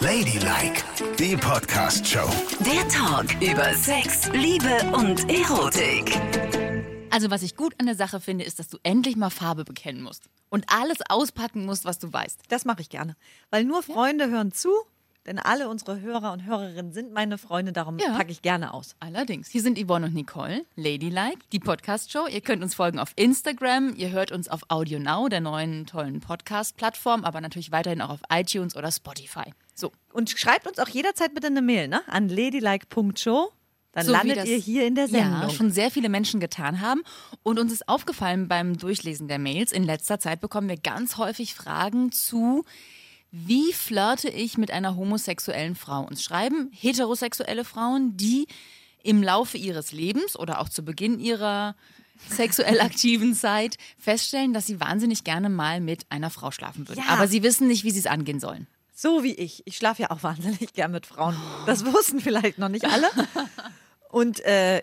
Ladylike, die Podcast-Show. Der Talk über Sex, Liebe und Erotik. Also was ich gut an der Sache finde, ist, dass du endlich mal Farbe bekennen musst und alles auspacken musst, was du weißt. Das mache ich gerne. Weil nur Freunde hören zu, denn alle unsere Hörer und Hörerinnen sind meine Freunde, darum Ja. packe ich gerne aus. Allerdings. Hier sind Yvonne und Nicole, Ladylike, die Podcast-Show. Ihr könnt uns folgen auf Instagram, ihr hört uns auf Audio Now, der neuen tollen Podcast-Plattform, aber natürlich weiterhin auch auf iTunes oder Spotify. So. Und schreibt uns auch jederzeit bitte eine Mail ne? an ladylike.show. Dann So landet ihr hier in der Sendung. Ja, schon sehr viele Menschen getan haben. Und uns ist aufgefallen beim Durchlesen der Mails, in letzter Zeit bekommen wir ganz häufig Fragen zu, wie flirte ich mit einer homosexuellen Frau? Uns schreiben heterosexuelle Frauen, die im Laufe ihres Lebens oder auch zu Beginn ihrer sexuell aktiven Zeit feststellen, dass sie wahnsinnig gerne mal mit einer Frau schlafen würden. Ja. Aber sie wissen nicht, wie sie es angehen sollen. So wie ich. Ich schlafe ja auch wahnsinnig gern mit Frauen. Das wussten vielleicht noch nicht alle. Und äh,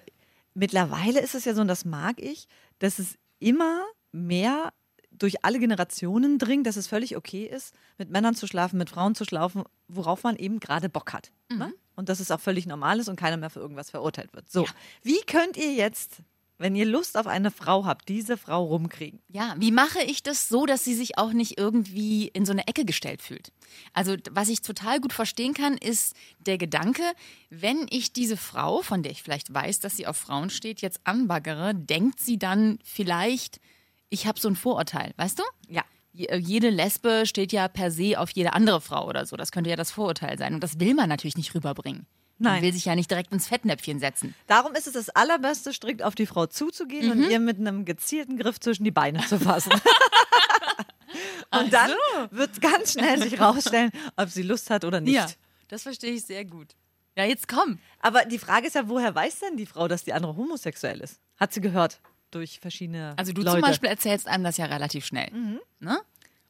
mittlerweile ist es ja so, und das mag ich, dass es immer mehr durch alle Generationen dringt, dass es völlig okay ist, mit Männern zu schlafen, mit Frauen zu schlafen, worauf man eben gerade Bock hat. Ne? Und dass es auch völlig normal ist und keiner mehr für irgendwas verurteilt wird. So, wie könnt ihr jetzt, wenn ihr Lust auf eine Frau habt, diese Frau rumkriegen? Ja, wie mache ich das so, dass sie sich auch nicht irgendwie in so eine Ecke gestellt fühlt? Also, was ich total gut verstehen kann, ist der Gedanke, wenn ich diese Frau, von der ich vielleicht weiß, dass sie auf Frauen steht, jetzt anbaggere, denkt sie dann vielleicht, ich habe so ein Vorurteil, weißt du? Ja. Äh, Jede Lesbe steht ja per se auf jede andere Frau oder so. Das könnte ja das Vorurteil sein. Und das will man natürlich nicht rüberbringen. Man Nein. will sich ja nicht direkt ins Fettnäpfchen setzen. Darum ist es das Allerbeste, strikt auf die Frau zuzugehen und ihr mit einem gezielten Griff zwischen die Beine zu fassen. und dann wird ganz schnell sich rausstellen, ob sie Lust hat oder nicht. Ja, das verstehe ich sehr gut. Ja, jetzt komm. Aber die Frage ist ja, woher weiß denn die Frau, dass die andere homosexuell ist? Hat sie gehört durch verschiedene Also du Leute. zum Beispiel erzählst einem das ja relativ schnell. Ne?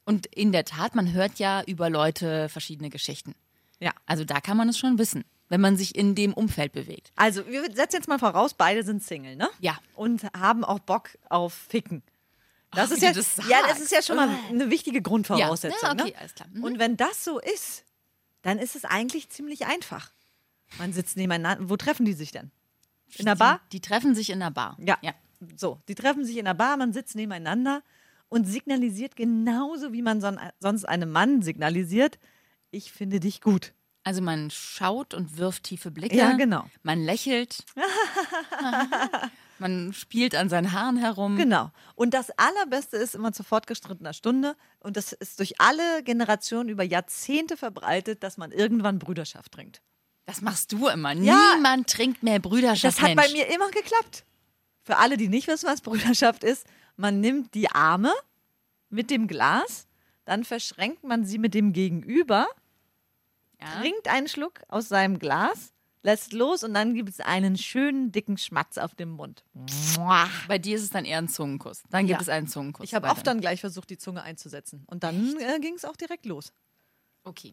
Und in der Tat, man hört ja über Leute verschiedene Geschichten. Ja. Also da kann man es schon wissen, wenn man sich in dem Umfeld bewegt. Also wir setzen jetzt mal voraus, beide sind Single, ne? Ja. Und haben auch Bock auf Ficken. Das Ach, ist ja, das ja, das ist ja schon mal eine wichtige Grundvoraussetzung. Ja, okay, ne? alles klar. Mhm. Und wenn das so ist, dann ist es eigentlich ziemlich einfach. Man sitzt nebeneinander. Wo treffen die sich denn? In der Bar? Die, die treffen sich in der Bar. Ja. ja. So, die treffen sich in der Bar, man sitzt nebeneinander und signalisiert genauso, wie man son sonst einem Mann signalisiert, ich finde dich gut. Also man schaut und wirft tiefe Blicke. Ja, genau. Man lächelt. man spielt an seinen Haaren herum. Genau. Und das Allerbeste ist immer zu fortgeschrittener Stunde und das ist durch alle Generationen über Jahrzehnte verbreitet, dass man irgendwann Brüderschaft trinkt. Das machst du immer. Ja. Niemand trinkt mehr Brüderschaft. Das hat Mensch. bei mir immer geklappt. Für alle, die nicht wissen, was Brüderschaft ist, man nimmt die Arme mit dem Glas, dann verschränkt man sie mit dem Gegenüber, Ja. trinkt einen Schluck aus seinem Glas, lässt los und dann gibt es einen schönen dicken Schmatz auf dem Mund. Bei dir ist es dann eher ein Zungenkuss. Dann gibt Ja. es einen Zungenkuss. Ich habe oft dann gleich versucht, die Zunge einzusetzen. Und dann äh, ging es auch direkt los. Okay.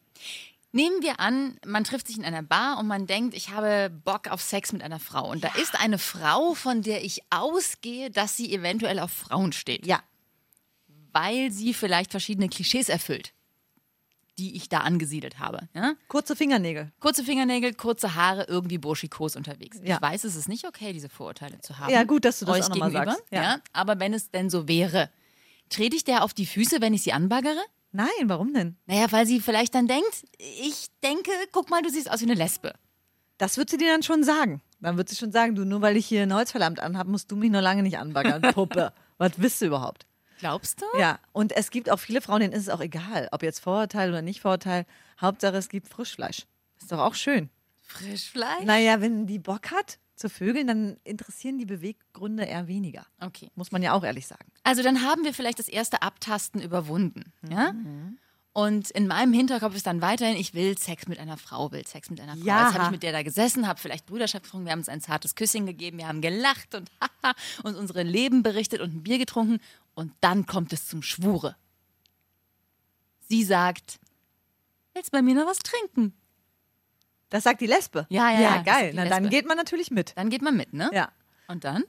Nehmen wir an, man trifft sich in einer Bar und man denkt, ich habe Bock auf Sex mit einer Frau. Und da ist eine Frau, von der ich ausgehe, dass sie eventuell auf Frauen steht. Ja. Weil sie vielleicht verschiedene Klischees erfüllt, die ich da angesiedelt habe. Ja? Kurze Fingernägel. Kurze Fingernägel, kurze Haare, irgendwie burschikos unterwegs. Ja. Ich weiß, es ist nicht okay, diese Vorurteile zu haben. Ja, gut, dass du das euch auch gegenüber, sagst. Ja. Ja. Aber wenn es denn so wäre, trete ich der auf die Füße, wenn ich sie anbaggere? Nein, warum denn? Naja, weil sie vielleicht dann denkt, ich denke, guck mal, du siehst aus wie eine Lesbe. Das wird sie dir dann schon sagen. Dann wird sie schon sagen, du, nur weil ich hier ein Holzverlammt anhabe, musst du mich noch lange nicht anbaggern, Puppe. Was bist du überhaupt? Glaubst du? Ja, und es gibt auch viele Frauen, denen ist es auch egal, ob jetzt Vorurteil oder nicht Vorurteil. Hauptsache, es gibt Frischfleisch. Ist doch auch schön. Frischfleisch? Naja, wenn die Bock hat zu vögeln, dann interessieren die Beweggründe eher weniger. Okay. Muss man ja auch ehrlich sagen. Also dann haben wir vielleicht das erste Abtasten überwunden. Ja? Und in meinem Hinterkopf ist dann weiterhin, ich will Sex mit einer Frau, will Sex mit einer Frau. Ja. Jetzt habe ich mit der da gesessen, habe vielleicht Brüderschaft getrunken, wir haben uns ein zartes Küsschen gegeben, wir haben gelacht und haha, uns unsere Leben berichtet und ein Bier getrunken. Und dann kommt es zum Schwure. Sie sagt, willst bei mir noch was trinken? Das sagt die Lesbe. Ja, ja, ja, geil. Na, dann geht man natürlich mit. Dann geht man mit, ne? Ja. Und dann?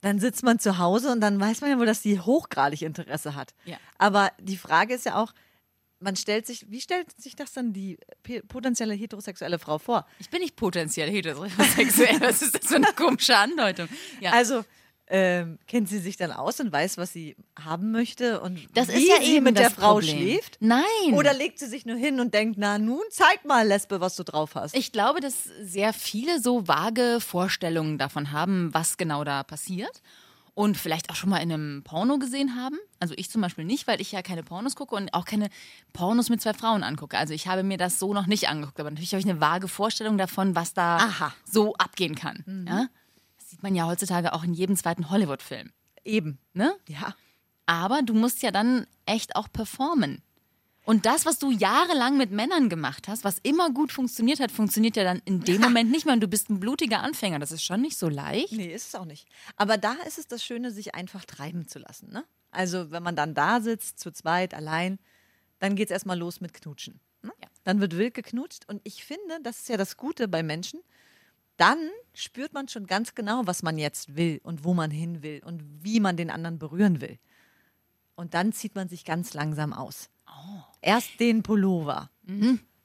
Dann sitzt man zu Hause und dann weiß man ja wohl, dass die hochgradig Interesse hat. Ja. Aber die Frage ist ja auch, man stellt sich, wie stellt sich das dann die potenzielle heterosexuelle Frau vor? Ich bin nicht potenziell heterosexuell. Was ist das für eine komische Andeutung? Ja. Also ähm, kennt sie sich dann aus und weiß, was sie haben möchte und Das wie ist ja sie mit der Frau Problem. schläft? Nein. Oder legt sie sich nur hin und denkt, na nun zeig mal, Lesbe, was du drauf hast. Ich glaube, dass sehr viele so vage Vorstellungen davon haben, was genau da passiert. Und vielleicht auch schon mal in einem Porno gesehen haben. Also ich zum Beispiel nicht, weil ich ja keine Pornos gucke und auch keine Pornos mit zwei Frauen angucke. Also ich habe mir das so noch nicht angeguckt. Aber natürlich habe ich eine vage Vorstellung davon, was da Aha. so abgehen kann. Ja? Das sieht man ja heutzutage auch in jedem zweiten Hollywood-Film. Eben. Ne? Ja. Aber du musst ja dann echt auch performen. Und das, was du jahrelang mit Männern gemacht hast, was immer gut funktioniert hat, funktioniert ja dann in dem Moment nicht mehr. Und du bist ein blutiger Anfänger. Das ist schon nicht so leicht. Nee, ist es auch nicht. Aber da ist es das Schöne, sich einfach treiben zu lassen. Ne? Also, wenn man dann da sitzt, zu zweit, allein, dann geht es erstmal los mit Knutschen. Ne? Ja. Dann wird wild geknutscht. Und ich finde, das ist ja das Gute bei Menschen. Dann spürt man schon ganz genau, was man jetzt will und wo man hin will und wie man den anderen berühren will. Und dann zieht man sich ganz langsam aus. Erst den Pullover,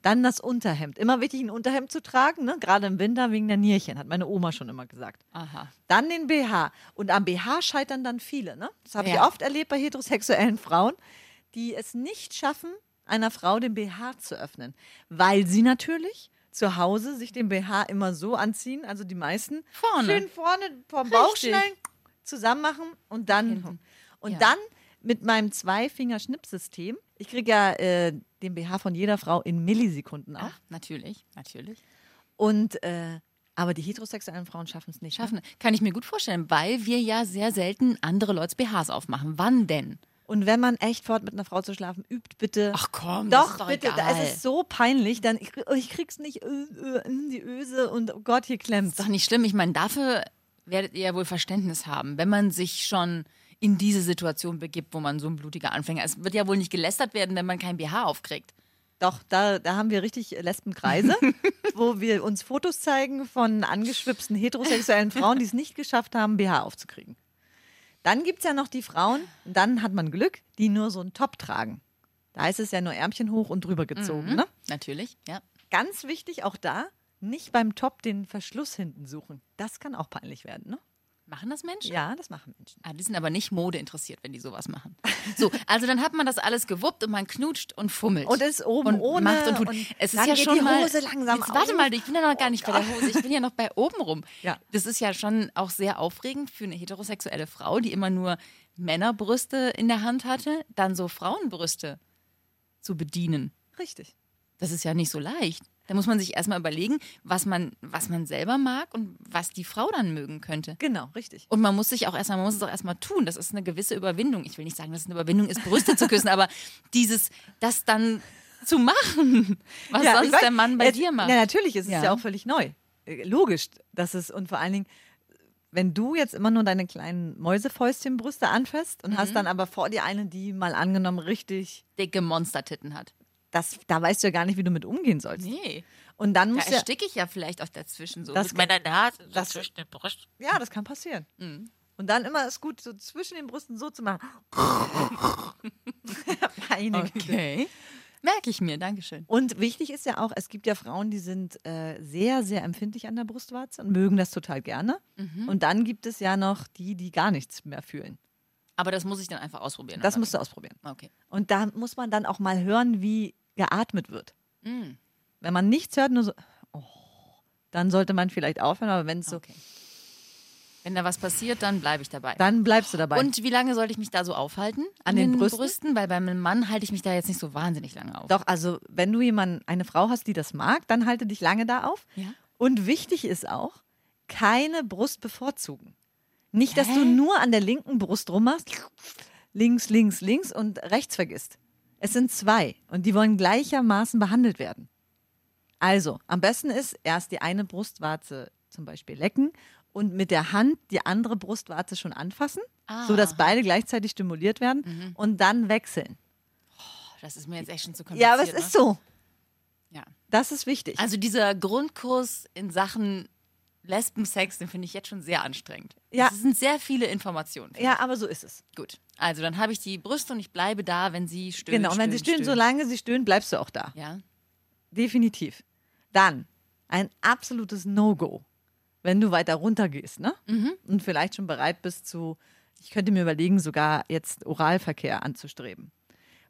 dann das Unterhemd. Immer wichtig, ein Unterhemd zu tragen, ne? gerade im Winter wegen der Nierchen, hat meine Oma schon immer gesagt. Aha. Dann den BH. Und am BH scheitern dann viele. Ne? Das habe ich Ja. oft erlebt bei heterosexuellen Frauen, die es nicht schaffen, einer Frau den BH zu öffnen. Weil sie natürlich zu Hause sich den BH immer so anziehen, also die meisten. Vorne. Schön vorne vom Bauch Richtig. zusammen machen und dann. Hinten. Und Ja. dann mit meinem Zwei-Finger-Schnippsystem. Ich kriege ja äh, den BH von jeder Frau in Millisekunden auf. Ach, natürlich, natürlich. Und äh, aber die heterosexuellen Frauen schaffen es nicht. ne? Schaffen. Kann ich mir gut vorstellen, weil wir ja sehr selten andere Leute BHs aufmachen. Wann denn? Und wenn man echt fort mit einer Frau zu schlafen, übt bitte. Ach komm, das doch, ist doch bitte. Da ist es so peinlich. Dann ich, ich krieg's nicht in die Öse und oh Gott, hier klemmt's. Ist doch nicht schlimm. Ich meine, dafür werdet ihr ja wohl Verständnis haben, wenn man sich schon in diese Situation begibt, wo man so ein blutiger Anfänger ist. Es wird ja wohl nicht gelästert werden, wenn man kein BH aufkriegt. Doch, da, da haben wir richtig Lesbenkreise, wo wir uns Fotos zeigen von angeschwipsten heterosexuellen Frauen, die es nicht geschafft haben, BH aufzukriegen. Dann gibt es ja noch die Frauen, und dann hat man Glück, die nur so einen Top tragen. Da ist es ja nur Ärmchen hoch und drüber gezogen. Ne? Natürlich, ja. Ganz wichtig auch da, nicht beim Top den Verschluss hinten suchen. Das kann auch peinlich werden. Ne? Machen das Menschen? Ja, das machen Menschen. Ah, die sind aber nicht Mode interessiert, wenn die sowas machen. So, also dann hat man das alles gewuppt und man knutscht und fummelt. Und ist oben und ohne macht und tut. und es ist ja schon die mal. Hose langsam jetzt warte mal, ich bin ja noch gar nicht bei der Hose. Ich bin ja noch bei oben rum. Ja. Das ist ja schon auch sehr aufregend für eine heterosexuelle Frau, die immer nur Männerbrüste in der Hand hatte, dann so Frauenbrüste zu bedienen. Richtig. Das ist ja nicht so leicht. Da muss man sich erstmal überlegen, was man, was man selber mag und was die Frau dann mögen könnte. Genau, richtig. Und man muss sich auch erstmal, man muss es auch erstmal tun. Das ist eine gewisse Überwindung. Ich will nicht sagen, dass es eine Überwindung ist, Brüste zu küssen, aber dieses, das dann zu machen, was Ja, sonst weiß, der Mann bei jetzt- dir macht. Ja, natürlich ist es Ja. ja auch völlig neu. Äh, Logisch, dass es und vor allen Dingen, wenn du jetzt immer nur deine kleinen Mäusefäustchenbrüste anfasst und Mhm. hast dann aber vor dir eine, die mal angenommen richtig, Dicke Monstertitten hat. Das, da weißt du ja gar nicht, wie du mit umgehen sollst. Nee. Und dann Da musst du ja, ersticke ich ja vielleicht auch dazwischen so. Das mit meiner Nase so das- zwischen den Brüsten. ja, das kann passieren. Mhm. Und dann immer ist gut, so zwischen den Brüsten so zu machen. Meine Güte. Okay. Merke ich mir, Dankeschön. Und wichtig ist ja auch, es gibt ja Frauen, die sind äh, sehr, sehr empfindlich an der Brustwarze und mögen das total gerne. Mhm. Und dann gibt es ja noch die, die gar nichts mehr fühlen. Aber das muss ich dann einfach ausprobieren. Das musst du ausprobieren. Okay. Und da muss man dann auch mal hören, wie geatmet wird. Mm. Wenn man nichts hört, nur so, oh, dann sollte man vielleicht aufhören, aber wenn es so, Okay. Wenn da was passiert, dann bleibe ich dabei. dann bleibst du dabei. Und wie lange sollte ich mich da so aufhalten? An den Brüsten? Weil beim Mann halte ich mich da jetzt nicht so wahnsinnig lange auf. Doch, also wenn du jemanden, eine Frau hast, die das mag, dann halte dich lange da auf. Ja. Und wichtig ist auch, keine Brust bevorzugen. Nicht, dass Hä? du nur an der linken Brust rummachst, links, links, links und rechts vergisst. Es sind zwei und die wollen gleichermaßen behandelt werden. Also, am besten ist erst die eine Brustwarze zum Beispiel lecken und mit der Hand die andere Brustwarze schon anfassen, Ah. sodass beide gleichzeitig stimuliert werden und dann wechseln. Das ist mir jetzt echt schon zu kompliziert. Ja, aber es ist ne? so. Ja. Das ist wichtig. Also dieser Grundkurs in Sachen Lesbensex, den finde ich jetzt schon sehr anstrengend. Ja. Das sind sehr viele Informationen. Ja, aber so ist es. Gut. Also dann habe ich die Brüste und ich bleibe da, wenn sie stöhnt. Genau, und wenn sie stöhnen, solange sie stöhnen, bleibst du auch da. Ja. Definitiv. Dann ein absolutes No-Go, wenn du weiter runter gehst, ne? Und vielleicht schon bereit bist zu, ich könnte mir überlegen, sogar jetzt Oralverkehr anzustreben.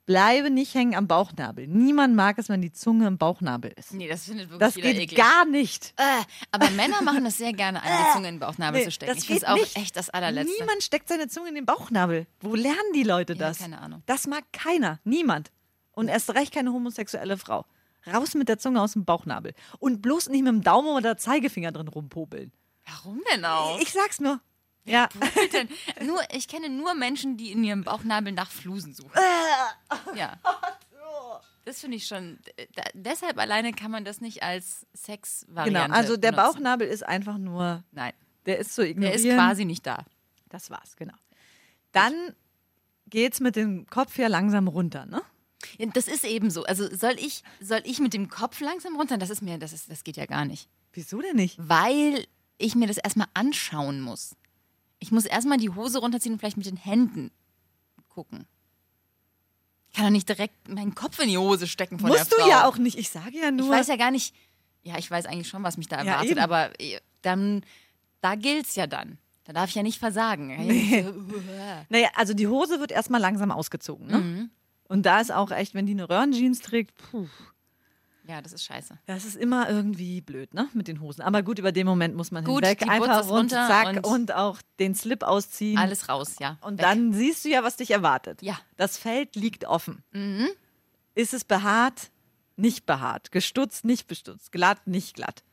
Bleibe nicht hängen am Bauchnabel. Niemand mag es, wenn die Zunge im Bauchnabel ist. Nee, das findet wirklich Das jeder geht eklig. gar nicht. Äh, aber Männer machen das sehr gerne, eine die Zunge in den Bauchnabel Nee, zu stecken. das ich finde geht auch nicht. echt das allerletzte. Niemand steckt seine Zunge in den Bauchnabel. Wo lernen die Leute Ja, das? keine Ahnung. Das mag keiner. Niemand. Und erst recht keine homosexuelle Frau. Raus mit der Zunge aus dem Bauchnabel. Und bloß nicht mit dem Daumen oder Zeigefinger drin rumpobeln. Warum denn auch? Ich sag's nur. Ja. denn? Nur, ich kenne nur Menschen, die in ihrem Bauchnabel nach Flusen suchen. Ja. Das finde ich schon. Da, deshalb alleine kann man das nicht als Genau. Sexvariante Also der benutzen. Bauchnabel ist einfach nur, Nein, der ist der ignorieren. ist quasi nicht da. Das war's, genau. Dann geht's mit dem Kopf ja langsam runter, ne? Ja, Das ist eben so. Also soll ich, soll ich mit dem Kopf langsam runter? Das ist mir, das ist, das geht ja gar nicht. Wieso denn nicht? Weil ich mir das erstmal anschauen muss. Ich muss erstmal die Hose runterziehen und vielleicht mit den Händen gucken. Ich kann doch nicht direkt meinen Kopf in die Hose stecken von Musst der du Frau. ja auch nicht. Ich sage ja Ich nur. weiß ja gar nicht. Ja, ich weiß eigentlich schon, was mich da Ja, erwartet, eben. aber äh, dann, da gilt's ja dann. Da darf ich ja nicht versagen. Naja, also die Hose wird erstmal langsam ausgezogen, ne? Mhm. Und da ist auch echt, wenn die eine Röhrenjeans trägt, puh, Ja, das ist scheiße. das ist immer irgendwie blöd, ne? Mit den Hosen. Aber gut, über den Moment muss man Gut, hinweg. Einfach runter zack, und- und, auch den Slip ausziehen. Alles raus, ja. Und Weg. dann siehst du ja, was dich erwartet. Ja. Das Feld liegt offen. Mhm. Ist es behaart? Nicht behaart. Gestutzt? Nicht bestutzt. Glatt? Nicht glatt.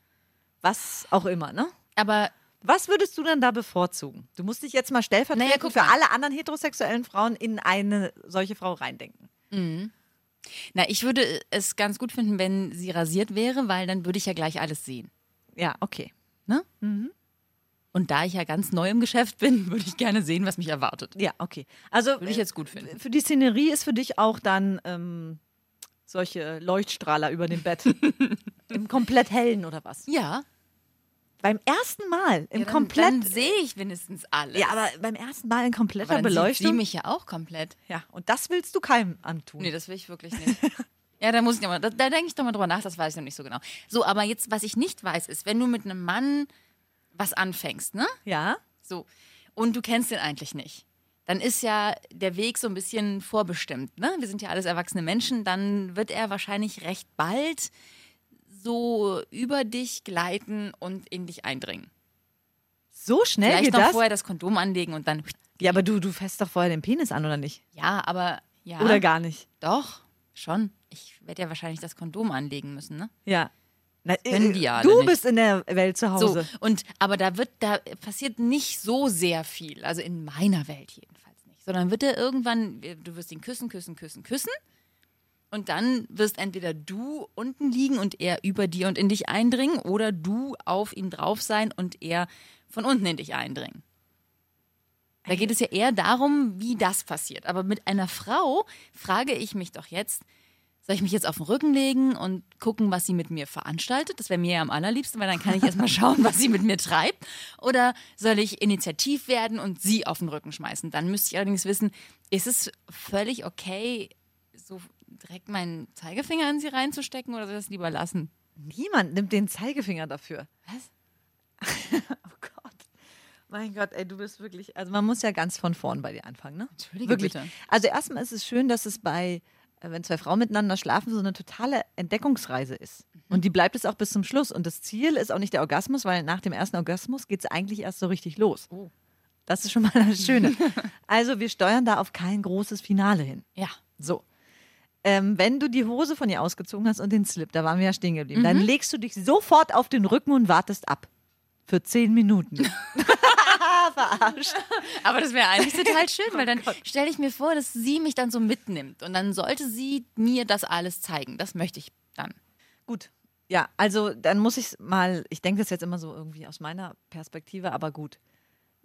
Was auch immer, ne? Aber Was würdest du dann da bevorzugen? Du musst dich jetzt mal stellvertretend Naja, für alle anderen heterosexuellen Frauen in eine solche Frau reindenken. Na, ich würde es ganz gut finden, wenn sie rasiert wäre, weil dann würde ich ja gleich alles sehen. Ja, okay. Ne? Und da ich ja ganz neu im Geschäft bin, würde ich gerne sehen, was mich erwartet. Ja, okay. Also Würde ich jetzt gut finden. für die Szenerie ist für dich auch dann ähm, solche Leuchtstrahler über dem Bett. Im komplett hellen oder was? Ja, Beim ersten Mal im ja dann, komplett. dann sehe ich wenigstens alles. ja, aber beim ersten Mal in kompletter aber dann Beleuchtung. sie mich ja auch komplett. ja, und das willst du keinem antun. Nee, das will ich wirklich nicht. ja, da muss ich noch mal, da, da denke ich doch mal drüber nach, das weiß ich noch nicht so genau. So, aber jetzt, was ich nicht weiß, ist, wenn du mit einem Mann was anfängst, ne? Ja? So, und du kennst den eigentlich nicht. Dann ist ja der Weg so ein bisschen vorbestimmt, ne? Wir sind ja alles erwachsene Menschen, dann wird er wahrscheinlich recht bald so über dich gleiten und in dich eindringen. So schnell Vielleicht geht noch das? vorher das Kondom anlegen und dann. Ja, aber du, du fässt doch vorher den Penis an, oder nicht? Ja, aber ja. Oder gar nicht? Doch, schon. Ich werde ja wahrscheinlich das Kondom anlegen müssen, ne? Ja. Na, können äh, die ja alle du nicht. bist in der Welt zu So, Hause. und aber da wird, da passiert nicht so sehr viel. Also in meiner Welt jedenfalls nicht. Sondern wird er irgendwann, du wirst ihn küssen, küssen, küssen, küssen. Und dann wirst entweder du unten liegen und er über dir und in dich eindringen oder du auf ihm drauf sein und er von unten in dich eindringen. Da geht es ja eher darum, wie das passiert. Aber mit einer Frau frage ich mich doch jetzt, soll ich mich jetzt auf den Rücken legen und gucken, was sie mit mir veranstaltet? Das wäre mir ja am allerliebsten, weil dann kann ich erstmal schauen, was sie mit mir treibt. Oder soll ich initiativ werden und sie auf den Rücken schmeißen? Dann müsste ich allerdings wissen, ist es völlig okay, so direkt meinen Zeigefinger in sie reinzustecken oder soll ich das lieber lassen? Niemand nimmt den Zeigefinger dafür. Was? Oh Gott. Mein Gott, ey, du bist wirklich. Also, man muss ja ganz von vorn bei dir anfangen, ne? Entschuldige wirklich. bitte. Also, erstmal ist es schön, dass es bei, äh, wenn zwei Frauen miteinander schlafen, so eine totale Entdeckungsreise ist. Mhm. Und die bleibt es auch bis zum Schluss. Und das Ziel ist auch nicht der Orgasmus, weil nach dem ersten Orgasmus geht es eigentlich erst so richtig los. Oh. Das ist schon mal das Schöne. also, wir steuern da auf kein großes Finale hin. Ja. So. Ähm, wenn du die Hose von ihr ausgezogen hast und den Slip, da waren wir ja stehen geblieben, dann legst du dich sofort auf den Rücken und wartest ab. Für zehn Minuten. Verarscht. Aber das wäre eigentlich total schön, weil dann stelle ich mir vor, dass sie mich dann so mitnimmt und dann sollte sie mir das alles zeigen. Das möchte ich dann. Gut. Ja, also dann muss ich mal, ich denke das jetzt immer so irgendwie aus meiner Perspektive, aber gut.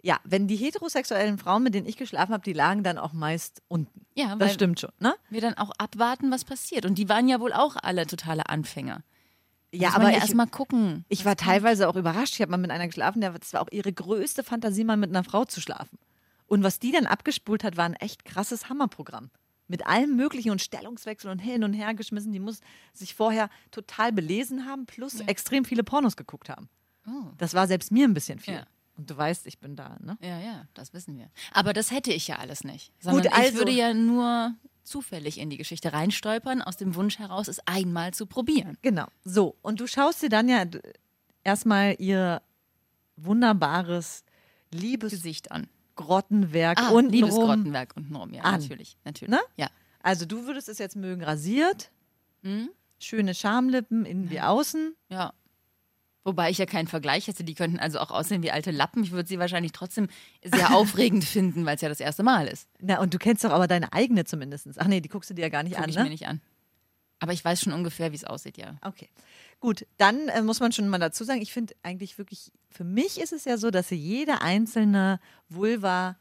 Ja, wenn die heterosexuellen Frauen, mit denen ich geschlafen habe, die lagen dann auch meist unten. Ja, das stimmt schon, ne? wir dann auch abwarten, was passiert. Und die waren ja wohl auch alle totale Anfänger. Ja, aber ja ich- erstmal gucken. Ich war teilweise auch überrascht. Ich habe mal mit einer geschlafen, der, das war auch ihre größte Fantasie, mal mit einer Frau zu schlafen. Und was die dann abgespult hat, war ein echt krasses Hammerprogramm. Mit allem Möglichen und Stellungswechsel und hin und her geschmissen. Die muss sich vorher total belesen haben, plus extrem viele Pornos geguckt haben. Oh. Das war selbst mir ein bisschen viel. Ja. Und du weißt, ich bin da, ne? Ja, ja, das wissen wir. Aber das hätte ich ja alles nicht. Sondern Gut, also- ich würde ja nur zufällig in die Geschichte reinstolpern, aus dem Wunsch heraus, es einmal zu probieren. Genau. So. Und du schaust dir dann ja erstmal ihr wunderbares Gesicht an. Liebesgrottenwerk Ah, untenrum. Liebesgrottenwerk untenrum, ja, an. natürlich. natürlich. Ne? Ja. Also du würdest es jetzt mögen rasiert, Mhm. schöne Schamlippen innen wie außen. Ja. Wobei ich ja keinen Vergleich hätte. Die könnten also auch aussehen wie alte Lappen. Ich würde sie wahrscheinlich trotzdem sehr aufregend finden, weil es ja das erste Mal ist. Na, und du kennst doch aber deine eigene zumindest. Ach nee, die guckst du dir ja gar nicht Gucke an, ich ne? mir nicht an. Aber ich weiß schon ungefähr, wie es aussieht, ja. Okay. Gut, dann äh, muss man schon mal dazu sagen, ich finde eigentlich wirklich, für mich ist es ja so, dass jede einzelne Vulva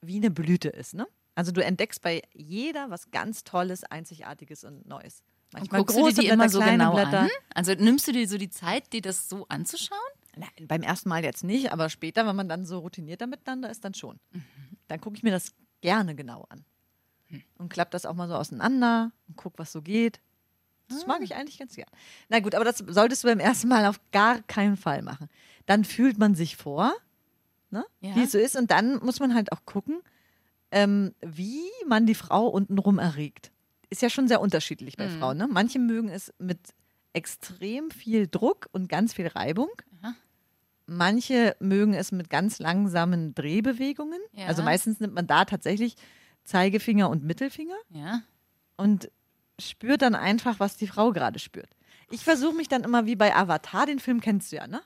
wie eine Blüte ist, ne? Also du entdeckst bei jeder was ganz Tolles, Einzigartiges und Neues. Manchmal guckst du große dir die Blätter, immer so genau Blätter. an? Also nimmst du dir so die Zeit, dir das so anzuschauen? Nein, beim ersten Mal jetzt nicht, aber später, wenn man dann so routinierter miteinander ist, dann schon. Dann gucke ich mir das gerne genau an. Und klappe das auch mal so auseinander und gucke, was so geht. Das mag ich eigentlich ganz gern. Na gut, aber das solltest du beim ersten Mal auf gar keinen Fall machen. Dann fühlt man sich vor, ne? Ja. wie es so ist. Und dann muss man halt auch gucken, ähm, wie man die Frau untenrum erregt. Ist ja schon sehr unterschiedlich bei Frauen. Ne? Manche mögen es mit extrem viel Druck und ganz viel Reibung. Manche mögen es mit ganz langsamen Drehbewegungen. Ja. Also meistens nimmt man da tatsächlich Zeigefinger und Mittelfinger Ja. und spürt dann einfach, was die Frau gerade spürt. Ich versuche mich dann immer wie bei Avatar, den Film kennst du ja, ne?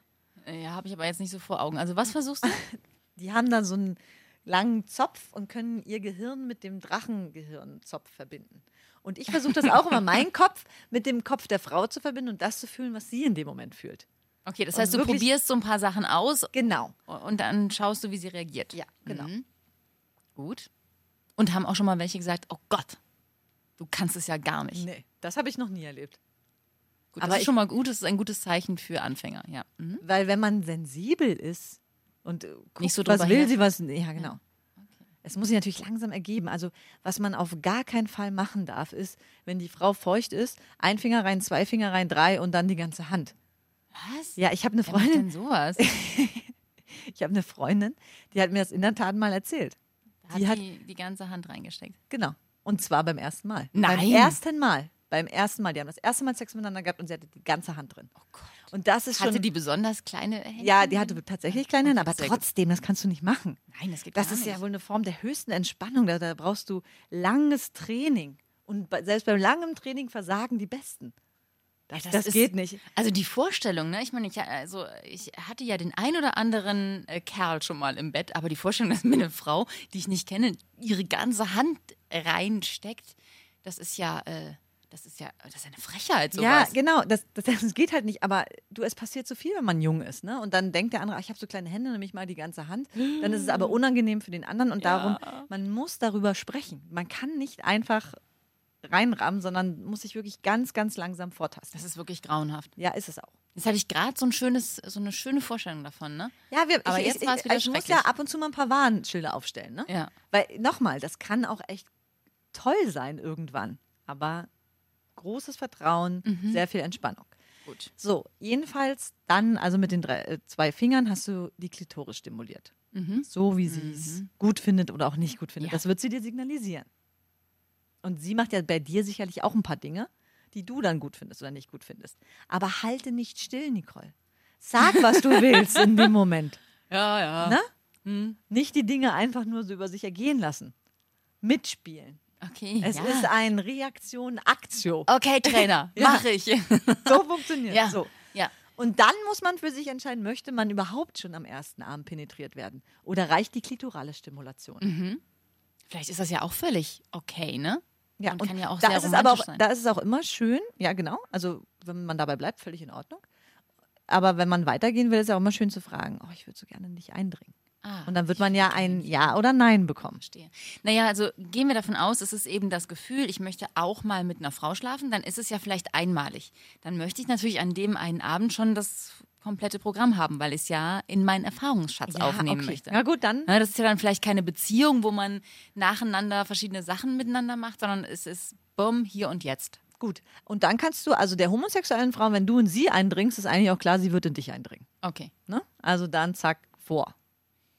Ja, habe ich aber jetzt nicht so vor Augen. Also was versuchst du? Die haben dann so einen langen Zopf und können ihr Gehirn mit dem Drachengehirnzopf verbinden. Und ich versuche das auch immer, meinen Kopf mit dem Kopf der Frau zu verbinden und das zu fühlen, was sie in dem Moment fühlt. Okay, das Und heißt, du wirklich- probierst so ein paar Sachen aus Genau. und dann schaust du, wie sie reagiert. Ja, genau. Mhm. Gut. Und haben auch schon mal welche gesagt, oh Gott, du kannst es ja gar nicht. Nee, das habe ich noch nie erlebt. Gut, Aber das ist schon mal gut, das ist ein gutes Zeichen für Anfänger, ja. Mhm. Weil wenn man sensibel ist und äh, guckt, Nicht so was will her- sie, was. Ja, genau. Es muss sich natürlich langsam ergeben. Also, was man auf gar keinen Fall machen darf, ist, wenn die Frau feucht ist, ein Finger rein, zwei Finger rein, drei und dann die ganze Hand. Was? Ja, ich habe eine Wer macht Freundin, denn sowas? ich habe eine Freundin, die hat mir das in der Tat mal erzählt. Da Die hat hat- die, die ganze Hand reingesteckt. Genau. Und zwar beim ersten Mal. Nein. Beim ersten Mal. Beim ersten Mal. Die haben das erste Mal Sex miteinander gehabt und sie hatte die ganze Hand drin. Oh Gott. Und das ist Hatte schon. die besonders kleine Hände? ja, die hatte tatsächlich kleine Hände, aber trotzdem, das kannst du nicht machen. Nein, das geht Das gar ist nicht. ja wohl eine Form der höchsten Entspannung. Da, da brauchst du langes Training. Und bei, selbst beim langen Training versagen die Besten. Das, das, ist- geht nicht. Also die Vorstellung, ne? Ich meine, ich, also ich hatte ja den ein oder anderen äh, Kerl schon mal im Bett, aber die Vorstellung, dass mir eine Frau, die ich nicht kenne, ihre ganze Hand reinsteckt, das ist ja, äh, das ist ja, das ist eine Frechheit, sowas. Ja, genau. Das, das, das geht halt nicht. Aber du, es passiert so viel, wenn man jung ist. Ne? Und dann denkt der andere, ach, ich habe so kleine Hände, nämlich mal die ganze Hand. Dann ist es aber unangenehm für den anderen. Und darum, man muss darüber sprechen. Man kann nicht einfach reinrammen, sondern muss sich wirklich ganz, ganz langsam vortasten. Das ist wirklich grauenhaft. Ja, ist es auch. Jetzt habe ich gerade so ein schönes, so eine schöne Vorstellung davon, ne? Ja, wir, Aber ich, jetzt ich, war es ich, wieder ich muss schrecklich. ja ab und zu mal ein paar Warnschilder aufstellen. Ne? Ja. Weil nochmal, das kann auch echt toll sein irgendwann. Aber großes Vertrauen, Mhm. sehr viel Entspannung. Gut. So, jedenfalls dann, also mit den drei, äh, zwei Fingern hast du die Klitoris stimuliert. So wie sie es gut findet oder auch nicht gut findet. Mhm. Ja. Das wird sie dir signalisieren. Und sie macht ja bei dir sicherlich auch ein paar Dinge, die du dann gut findest oder nicht gut findest. Aber halte nicht still, Nicole. Sag, was du willst in dem Moment. Ja, ja. Ne? Hm. Nicht die Dinge einfach nur so über sich ergehen lassen. Mitspielen. Okay. Es ja. ist ein Reaktion, Aktio. Okay, Trainer, Ja. mach ich. So funktioniert ja. So. ja. Und dann muss man für sich entscheiden, möchte man überhaupt schon am ersten Abend penetriert werden? Oder reicht die klitorale Stimulation? Mhm. Vielleicht ist das ja auch völlig okay, ne? Ja, und kann ja auch da sehr ist es aber auch, sein. Da ist es auch immer schön, ja genau, also wenn man dabei bleibt, völlig in Ordnung. Aber wenn man weitergehen will, ist es auch immer schön zu fragen, oh, ich würde so gerne nicht eindringen. Ah, Und dann wird man ja ein Ja oder Nein bekommen. Verstehe. Naja, also gehen wir davon aus, es ist eben das Gefühl, ich möchte auch mal mit einer Frau schlafen, dann ist es ja vielleicht einmalig. Dann möchte ich natürlich an dem einen Abend schon das komplette Programm haben, weil ich es ja in meinen Erfahrungsschatz aufnehmen okay. möchte. Ja gut, dann. Na, das ist ja dann vielleicht keine Beziehung, wo man nacheinander verschiedene Sachen miteinander macht, sondern es ist bumm, hier und jetzt. Gut. Und dann kannst du, also der homosexuellen Frau, wenn du in sie eindringst, ist eigentlich auch klar, sie wird in dich eindringen. Okay. Ne? Also dann zack, vor.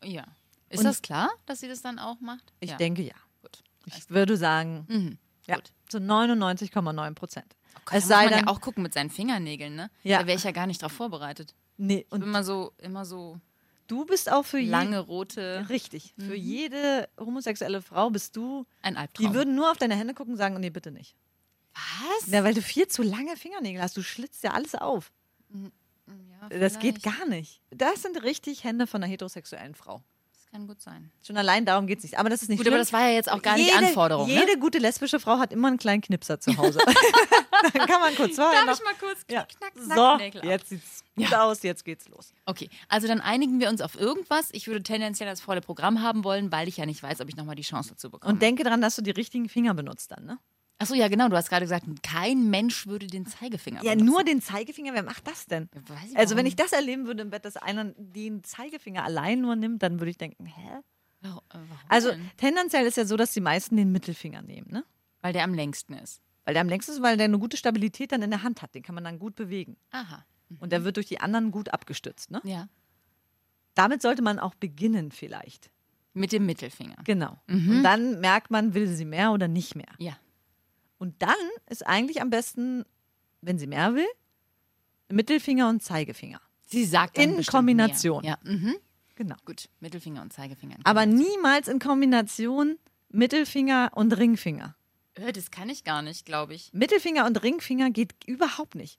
Ja. Ist Und- das klar, dass sie das dann auch macht? Ich ja. denke ja. Gut. Ich würde sagen, Mhm. ja, Gut. zu 99,9 Prozent. Gott, es sei muss man dann, ja auch gucken mit seinen Fingernägeln, ne? Ja. Da wäre ich ja gar nicht drauf vorbereitet. nee, und immer so, immer so du bist auch für lange rote, richtig, Mhm. für jede homosexuelle Frau bist du, ein Albtraum. die würden nur auf deine Hände gucken und sagen, oh, nee, bitte nicht. Was? Ja, weil du viel zu lange Fingernägel hast, du schlitzt ja alles auf. Ja, Das geht gar nicht. Das sind richtig Hände von einer heterosexuellen Frau. Das kann gut sein. Schon allein darum geht es nicht. Aber das ist nicht Gut, schlimm. aber das war ja jetzt auch gar nicht jede, Anforderung. ne? Jede gute lesbische Frau hat immer einen kleinen Knipser zu Hause. Dann kann man kurz vorher Darf noch. ich mal kurz Ja. knack, knack, So, Nägel jetzt sieht's gut aus, jetzt geht's los. Okay, also dann einigen wir uns auf irgendwas. Ich würde tendenziell das volle Programm haben wollen, weil ich ja nicht weiß, ob ich nochmal die Chance dazu bekomme. Und denke daran, dass du die richtigen Finger benutzt dann, ne? Achso, ja genau, du hast gerade gesagt, kein Mensch würde den Zeigefinger Ja, benutzen. nur den Zeigefinger, wer macht das denn? Ich Also, wenn ich das erleben würde im Bett, dass einer den Zeigefinger allein nur nimmt, dann würde ich denken, hä? Warum, äh, warum Also, denn? tendenziell ist ja so, dass die meisten den Mittelfinger nehmen, ne? Weil der am längsten ist. Weil der am längsten ist, weil der eine gute Stabilität dann in der Hand hat. Den kann man dann gut bewegen. Aha. Und der wird durch die anderen gut abgestützt, ne? Ja. Damit sollte man auch beginnen, vielleicht. Mit dem Mittelfinger. Genau. Mhm. Und dann merkt man, will sie mehr oder nicht mehr. Ja. Und dann ist eigentlich am besten, wenn sie mehr will, Mittelfinger und Zeigefinger. Sie sagt dann In Kombination. Mehr. Ja, mhm. Genau. gut. Mittelfinger und Zeigefinger. in Aber niemals in Kombination Mittelfinger und Ringfinger. Äh, das kann ich gar nicht, glaube ich. Mittelfinger und Ringfinger geht überhaupt nicht.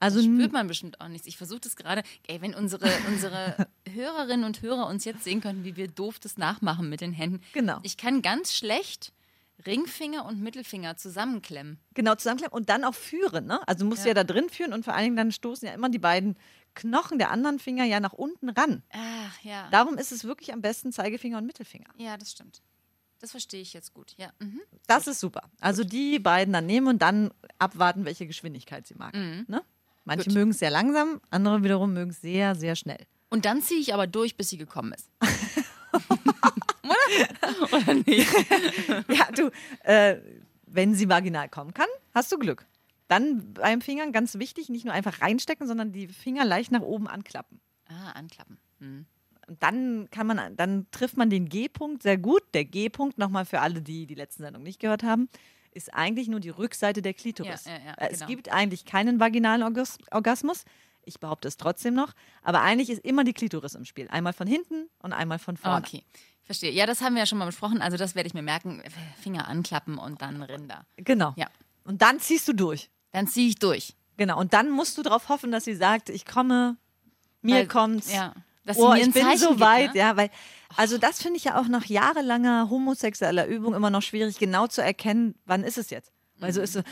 Also Das spürt man bestimmt auch nichts. Ich versuche das gerade. Ey, wenn unsere, unsere Hörerinnen und Hörer uns jetzt sehen könnten, wie wir doof das nachmachen mit den Händen. Genau. Ich kann ganz schlecht Ringfinger und Mittelfinger zusammenklemmen. genau zusammenklemmen und dann auch führen. Ne? Also du musst ja. Ja. da drin führen und vor allen Dingen dann stoßen ja immer die beiden Knochen der anderen Finger ja nach unten ran. Ach, ja. Darum ist es wirklich am besten Zeigefinger und Mittelfinger. ja, das stimmt. Das verstehe ich jetzt gut. Ja. Mhm. Das ist super. Also die beiden dann nehmen und dann abwarten, welche Geschwindigkeit sie mag. Ne? Manche Gut. mögen es sehr langsam, andere wiederum mögen es sehr, sehr schnell. Und dann ziehe ich aber durch, bis sie gekommen ist. Oder? Nicht? Ja, du, äh, wenn sie vaginal kommen kann, hast du Glück. Dann beim Fingern ganz wichtig, nicht nur einfach reinstecken, sondern die Finger leicht nach oben anklappen. Ah, anklappen. Mhm. Und dann kann man, dann trifft man den G-Punkt sehr gut. Der G-Punkt, nochmal für alle, die die letzten Sendung nicht gehört haben, ist eigentlich nur die Rückseite der Klitoris. Ja, ja, ja, Äh, es genau. gibt eigentlich keinen vaginalen Orgas Orgasmus. Ich behaupte es trotzdem noch. Aber eigentlich ist immer die Klitoris im Spiel. Einmal von hinten und einmal von vorne. Okay, verstehe. Ja, das haben wir ja schon mal besprochen. Also das werde ich mir merken. Finger anklappen und dann Rinder. Genau. Ja. Und dann ziehst du durch. Dann ziehe ich durch. Genau. Und dann musst du darauf hoffen, dass sie sagt, ich komme, mir Weil- kommt's. Ja. Dass sie Oh, ich bin Zeichen so gibt, weit, ne? ja, weil, also das finde ich ja auch nach jahrelanger homosexueller Übung immer noch schwierig, genau zu erkennen, wann ist es jetzt. Weil so ist so,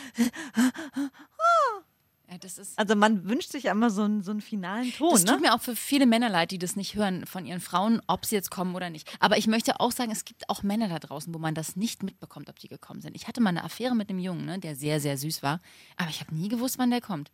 Ja, also man wünscht sich ja immer so einen, so einen finalen Ton, Das ne? tut mir auch für viele Männer leid, die das nicht hören von ihren Frauen, ob sie jetzt kommen oder nicht. Aber ich möchte auch sagen, es gibt auch Männer da draußen, wo man das nicht mitbekommt, ob die gekommen sind. Ich hatte mal eine Affäre mit einem Jungen, ne, der sehr, sehr süß war, aber ich habe nie gewusst, wann der kommt.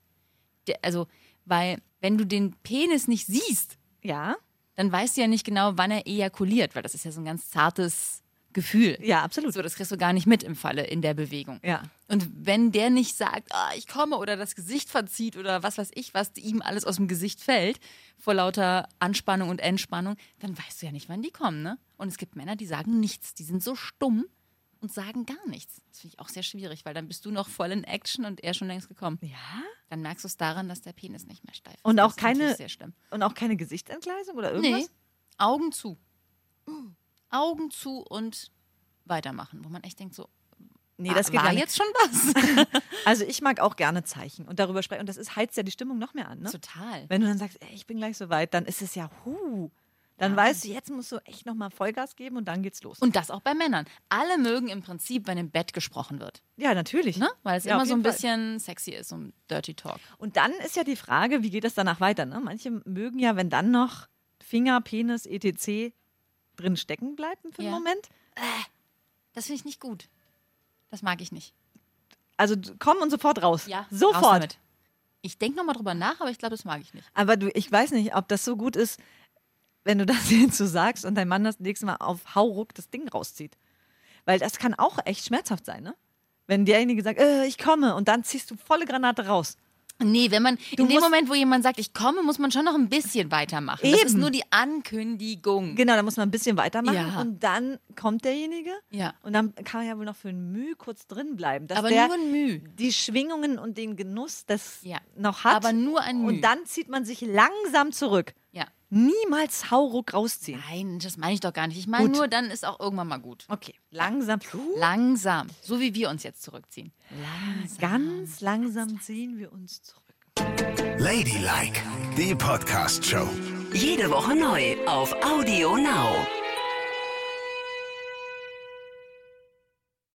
Der, also, weil, wenn du den Penis nicht siehst, Ja, dann weißt du ja nicht genau, wann er ejakuliert, weil das ist ja so ein ganz zartes Gefühl. ja, absolut. So, das kriegst du gar nicht mit im Falle in der Bewegung. Ja. Und wenn der nicht sagt, ah, ich komme oder das Gesicht verzieht oder was weiß ich, was ihm alles aus dem Gesicht fällt, vor lauter Anspannung und Entspannung, dann weißt du ja nicht, wann die kommen, ne? Und es gibt Männer, die sagen nichts, die sind so stumm und sagen gar nichts. Das finde ich auch sehr schwierig, weil dann bist du noch voll in Action und er schon längst gekommen. Ja? Dann merkst du es daran, dass der Penis nicht mehr steif ist. Und Das auch keine- Sehr schlimm. Und auch keine Gesichtsentgleisung oder irgendwas? Nee, Augen zu. Augen zu und weitermachen, wo man echt denkt so, Nee, das ah, geht war jetzt schon was. Also ich mag auch gerne Zeichen und darüber sprechen. Und das ist, heizt ja die Stimmung noch mehr an, ne? Total. Wenn du dann sagst, ey, ich bin gleich so weit, dann ist es ja, hu. Dann weißt du, jetzt musst du echt nochmal Vollgas geben und dann geht's los. Und das auch bei Männern. Alle mögen im Prinzip, wenn im Bett gesprochen wird. ja, natürlich. Ne? Weil es Ja, immer so ein Fall. bisschen sexy ist, so ein Dirty Talk. Und dann ist ja die Frage, wie geht es danach weiter? Ne? Manche mögen ja, wenn dann noch Finger, Penis, etc. drin stecken bleibt für einen Ja. Moment. Das finde ich nicht gut. Das mag ich nicht. Also komm und sofort raus. Raus Sofort. damit. Ich denke nochmal drüber nach, aber ich glaube, das mag ich nicht. Aber du, ich weiß nicht, ob das so gut ist, wenn du das jetzt so sagst und dein Mann das nächste Mal auf Hauruck das Ding rauszieht. Weil das kann auch echt schmerzhaft sein, ne? Wenn derjenige sagt, äh, ich komme und dann ziehst du volle Granate raus. Nee, wenn man in dem Moment, wo jemand sagt, ich komme, muss man schon noch ein bisschen weitermachen. Das ist Eben. nur die Ankündigung. Genau, da muss man ein bisschen weitermachen Ja. und dann kommt derjenige Ja. und dann kann man ja wohl noch für ein Mühe kurz drin bleiben. Aber der nur ein Mühe. die Schwingungen und den Genuss das Ja. noch hat. Aber nur ein Mühe. Und dann zieht man sich langsam zurück. Ja. Niemals Hauruck rausziehen. Nein, das meine ich doch gar nicht. Ich meine Gut. nur, dann ist auch irgendwann mal gut. Okay, langsam. Langsam. So wie wir uns jetzt zurückziehen. Ganz langsam ziehen wir uns zurück. Ladylike, die Podcast-Show. Jede Woche neu auf Audio Now.